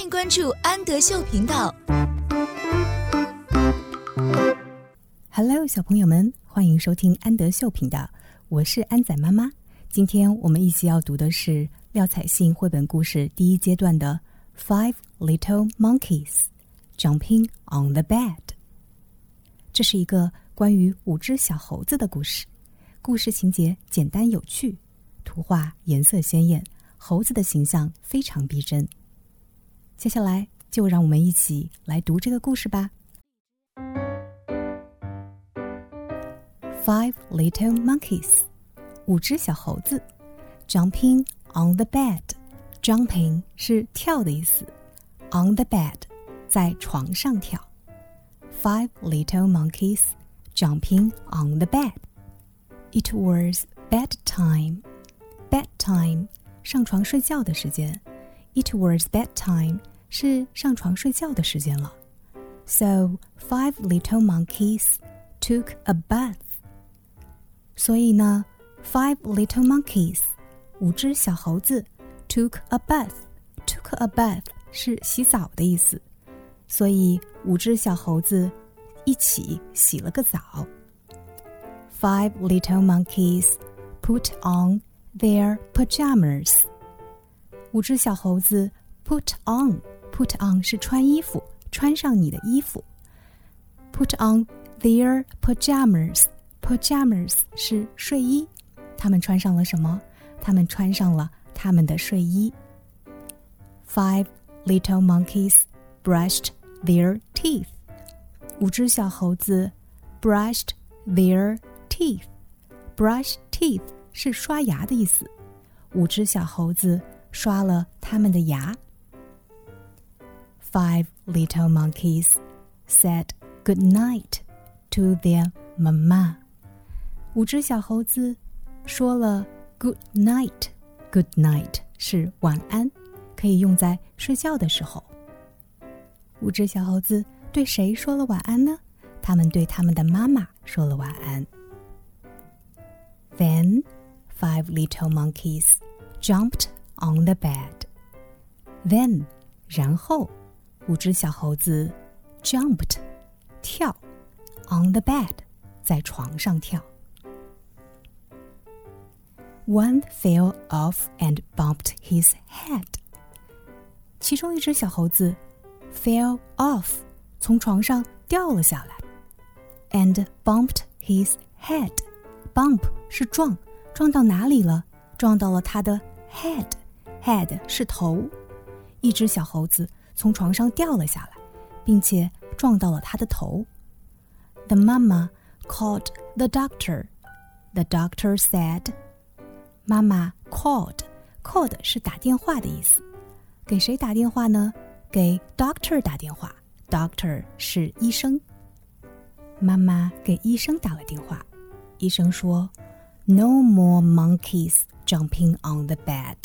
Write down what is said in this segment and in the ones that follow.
欢迎关注安德秀频道。Hello，小朋友们，欢迎收听安德秀频道，我是安仔妈妈。今天我们一起要读的是廖彩信绘本故事第一阶段的《Five Little Monkeys Jumping on the Bed》。这是一个关于五只小猴子的故事，故事情节简单有趣，图画颜色鲜艳，猴子的形象非常逼真。接下来就让我们一起来读这个故事吧。Five little monkeys，五只小猴子，jumping on the bed。jumping 是跳的意思，on the bed 在床上跳。Five little monkeys jumping on the bed. It was bedtime. Bedtime 上床睡觉的时间。It was bedtime 是上床睡觉的时间了。So five little monkeys took a bath. 所以呢，five little monkeys 五只小猴子 took a bath. Took a bath 是洗澡的意思，所以五只小猴子一起洗了个澡。Five little monkeys put on their pajamas. 五只小猴子 put on put on 是穿衣服，穿上你的衣服。Put on their pajamas pajamas 是睡衣，他们穿上了什么？他们穿上了他们的睡衣。Five little monkeys brushed their teeth. 五只小猴子 brushed their teeth. Brush teeth 是刷牙的意思。五只小猴子刷了他们的牙。 Five little monkeys said good night to their mama. 五只小猴子说了 good night. Good night 是晚安，可以用在睡觉的时候。五只小猴子对谁说了晚安呢？他们对他们的妈妈说了晚安。Then five little monkeys jumped on the bed. Then 然后 五只小猴子 jumped 跳 on the bed 在床上跳。One fell off and bumped his head. 其中一只小猴子 fell off 从床上掉了下来，and bumped his head. Bump 是撞，撞到哪里了？撞到了他的 head. Head 是头。一只小猴子 从床上掉了下来，并且撞到了他的头。The mama called the doctor. The doctor said. 妈妈 called called 是打电话的意思，给谁打电话呢？给 doctor 打电话。Doctor 是医生。妈妈给医生打了电话，医生说：“No more monkeys jumping on the bed.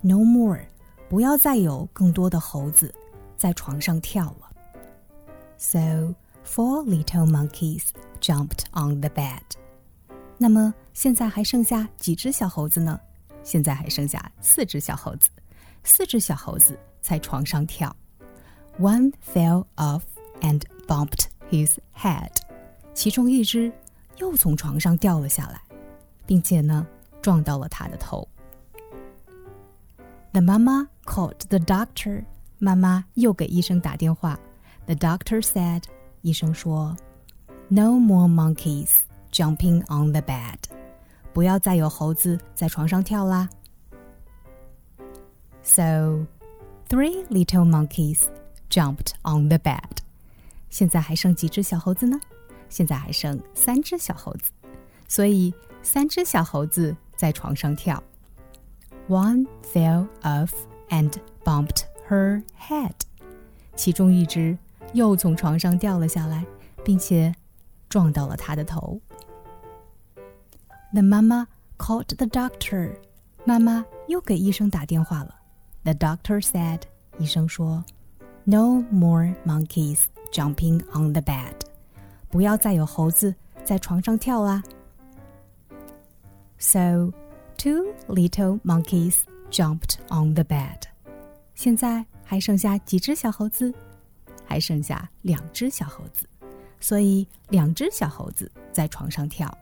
No more， 不要再有更多的猴子在床上跳了。” So four little monkeys jumped on the bed. 那么现在还剩下几只小猴子呢？现在还剩下四只小猴子，四只小猴子在床上跳。One fell off and bumped his head，其中一只又从床上掉了下来，并且呢撞到了他的头。The mama called the doctor，妈妈又给医生打电话。The doctor said，医生说，No more monkeys jumping on the bed，不要再有猴子在床上跳啦。So three little monkeys jumped on the bed。现在还剩几只小猴子呢？现在还剩三只小猴子，所以三只小猴子在床上跳。 One fell off and bumped her head。其中一只又从床上掉了下来，并且撞到了她的头。The mama called the doctor。妈妈又给医生打电话了。The doctor said，医生说，No more monkeys jumping on the bed，不要再有猴子在床上跳啦。So two little monkeys jumped on the bed。现在 还剩下几只小猴子？还剩下两只小猴子，所以两只小猴子在床上跳。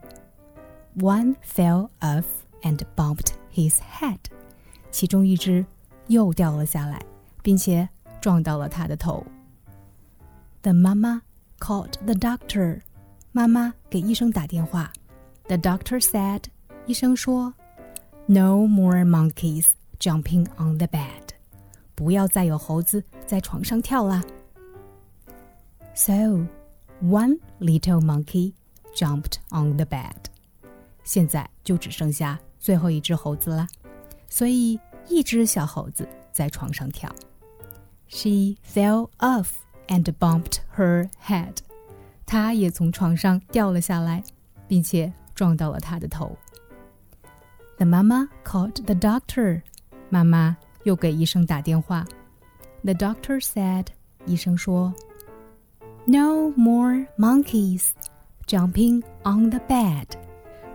One fell off and bumped his head，其中一只又掉了下来，并且撞到了他的头。The mama called the doctor，妈妈给医生打电话。The doctor said，医生说 ，No more monkeys jumping on the bed，不要再有猴子在床上跳啦。So one little monkey jumped on the bed，现在就只剩下最后一只猴子了，所以一只小猴子在床上跳。She fell off and bumped her head，她也从床上掉了下来，并且。撞到了他的头。 The mama called the doctor. 妈妈又给医生打电话。The doctor said. 医生说，No more monkeys jumping on the bed.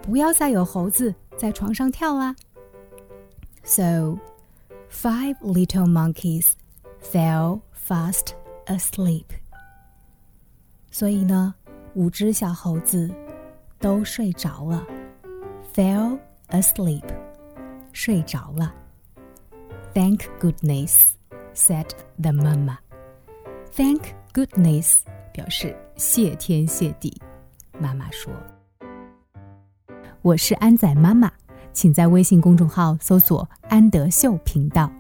不要再有猴子在床上跳啦。So, five little monkeys fell fast asleep. 所以呢，五只小猴子。都睡着了，fell asleep，睡着了。Thank goodness, said the mama. Thank goodness 表示谢天谢地。妈妈说：“我是安仔妈妈，请在微信公众号搜索‘安德秀频道’。”